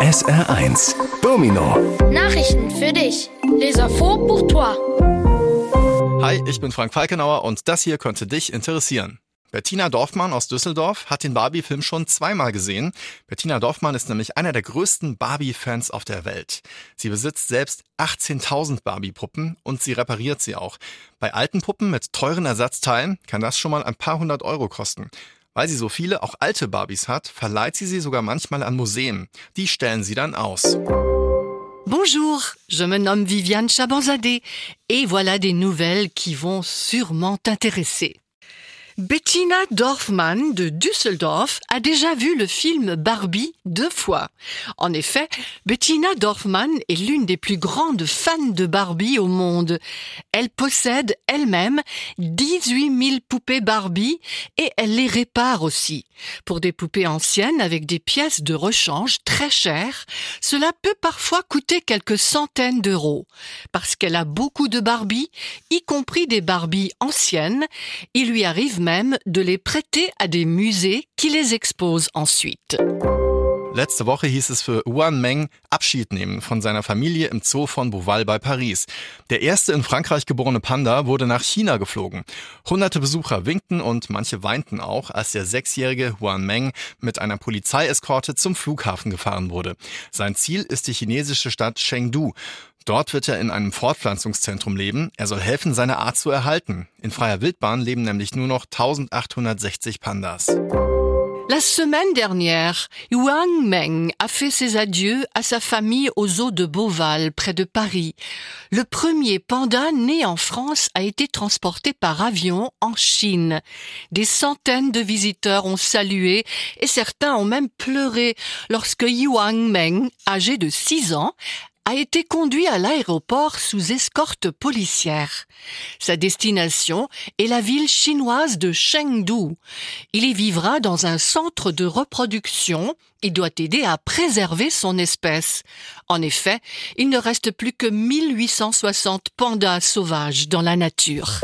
SR1 Domino Nachrichten für dich. Les infos pour toi. Hi, ich bin Frank Falkenauer und das hier könnte dich interessieren. Bettina Dorfmann aus Düsseldorf hat den Barbie-Film schon zweimal gesehen. Bettina Dorfmann ist nämlich einer der größten Barbie-Fans auf der Welt. Sie besitzt selbst 18.000 Barbie-Puppen und sie repariert sie auch. Bei alten Puppen mit teuren Ersatzteilen kann das schon mal ein paar hundert Euro kosten. Weil sie so viele, auch alte Barbies hat, verleiht sie sie sogar manchmal an Museen. Die stellen sie dann aus. Bonjour, je me nomme Viviane Chabanzadeh et voilà des nouvelles qui vont sûrement t'intéresser. Bettina Dorfmann de Düsseldorf a déjà vu le film Barbie deux fois. En effet, Bettina Dorfmann est l'une des plus grandes fans de Barbie au monde. Elle possède elle-même 18 000 poupées Barbie et elle les répare aussi. Pour des poupées anciennes avec des pièces de rechange très chères, cela peut parfois coûter quelques centaines d'euros. Parce qu'elle a beaucoup de Barbie, y compris des Barbies anciennes, il lui arrive même de les prêter à des musées qui les exposent ensuite. Letzte Woche hieß es für Yuan Meng Abschied nehmen von seiner Familie im Zoo von Beauval bei Paris. Der erste in Frankreich geborene Panda wurde nach China geflogen. Hunderte Besucher winkten und manche weinten auch, als der sechsjährige Yuan Meng mit einer Polizeieskorte zum Flughafen gefahren wurde. Sein Ziel ist die chinesische Stadt Chengdu. Dort wird er in einem Fortpflanzungszentrum leben. Er soll helfen, seine Art zu erhalten. In freier Wildbahn leben nämlich nur noch 1860 Pandas. La semaine dernière, Yuan Meng a fait ses adieux à sa famille au zoo de Beauval, près de Paris. Le premier panda né en France a été transporté par avion en Chine. Des centaines de visiteurs ont salué et certains ont même pleuré lorsque Yuan Meng, âgé de 6 ans, a été conduit à l'aéroport sous escorte policière. Sa destination est la ville chinoise de Chengdu. Il y vivra dans un centre de reproduction et doit aider à préserver son espèce. En effet, il ne reste plus que 1860 pandas sauvages dans la nature.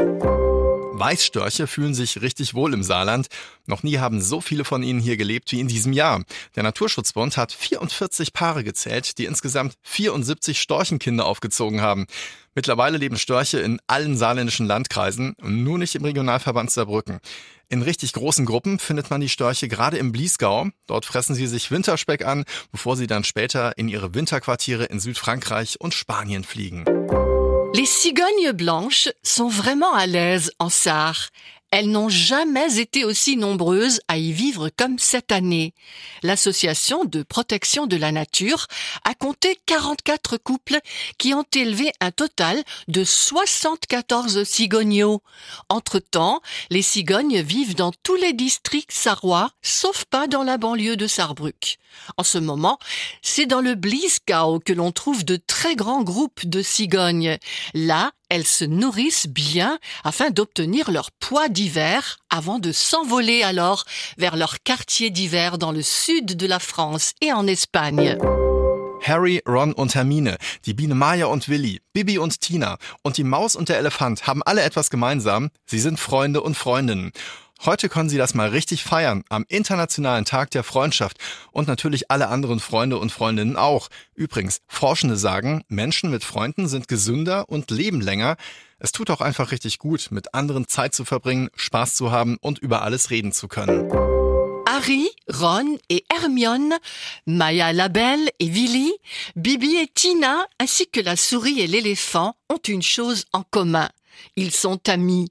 Weißstörche fühlen sich richtig wohl im Saarland. Noch nie haben so viele von ihnen hier gelebt wie in diesem Jahr. Der Naturschutzbund hat 44 Paare gezählt, die insgesamt 74 Storchenkinder aufgezogen haben. Mittlerweile leben Störche in allen saarländischen Landkreisen, nur nicht im Regionalverband Saarbrücken. In richtig großen Gruppen findet man die Störche gerade im Bliesgau. Dort fressen sie sich Winterspeck an, bevor sie dann später in ihre Winterquartiere in Südfrankreich und Spanien fliegen. Les cigognes blanches sont vraiment à l'aise en Sarre. Elles n'ont jamais été aussi nombreuses à y vivre comme cette année. L'association de protection de la nature a compté 44 couples qui ont élevé un total de 74 cigognos. Entre-temps, les cigognes vivent dans tous les districts sarrois, sauf pas dans la banlieue de Sarrebruck. En ce moment, c'est dans le Bliesgau que l'on trouve de très grands groupes de cigognes. Là, elles se nourrissent bien afin d'obtenir leur poids d'hiver avant de s'envoler alors vers leur quartier d'hiver dans le sud de la France et en Espagne. Harry, Ron und Hermine, die Biene Maya und Willi, Bibi und Tina und die Maus und der Elefant haben alle etwas gemeinsam. Sie sind Freunde und Freundinnen. Heute können Sie das mal richtig feiern, am Internationalen Tag der Freundschaft und natürlich alle anderen Freunde und Freundinnen auch. Übrigens, Forschende sagen, Menschen mit Freunden sind gesünder und leben länger. Es tut auch einfach richtig gut, mit anderen Zeit zu verbringen, Spaß zu haben und über alles reden zu können. Harry, Ron et Hermione, Maya la et Willy, Bibi et Tina, ainsi que la souris et l'éléphant ont une chose en commun. Ils sont amis.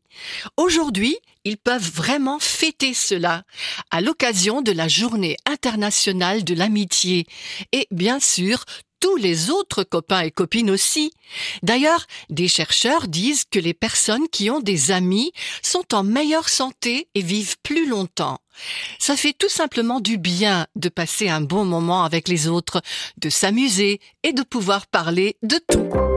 Aujourd'hui, ils peuvent vraiment fêter cela à l'occasion de la journée internationale de l'amitié et bien sûr tous les autres copains et copines aussi. D'ailleurs, des chercheurs disent que les personnes qui ont des amis sont en meilleure santé et vivent plus longtemps. Ça fait tout simplement du bien de passer un bon moment avec les autres, de s'amuser et de pouvoir parler de tout.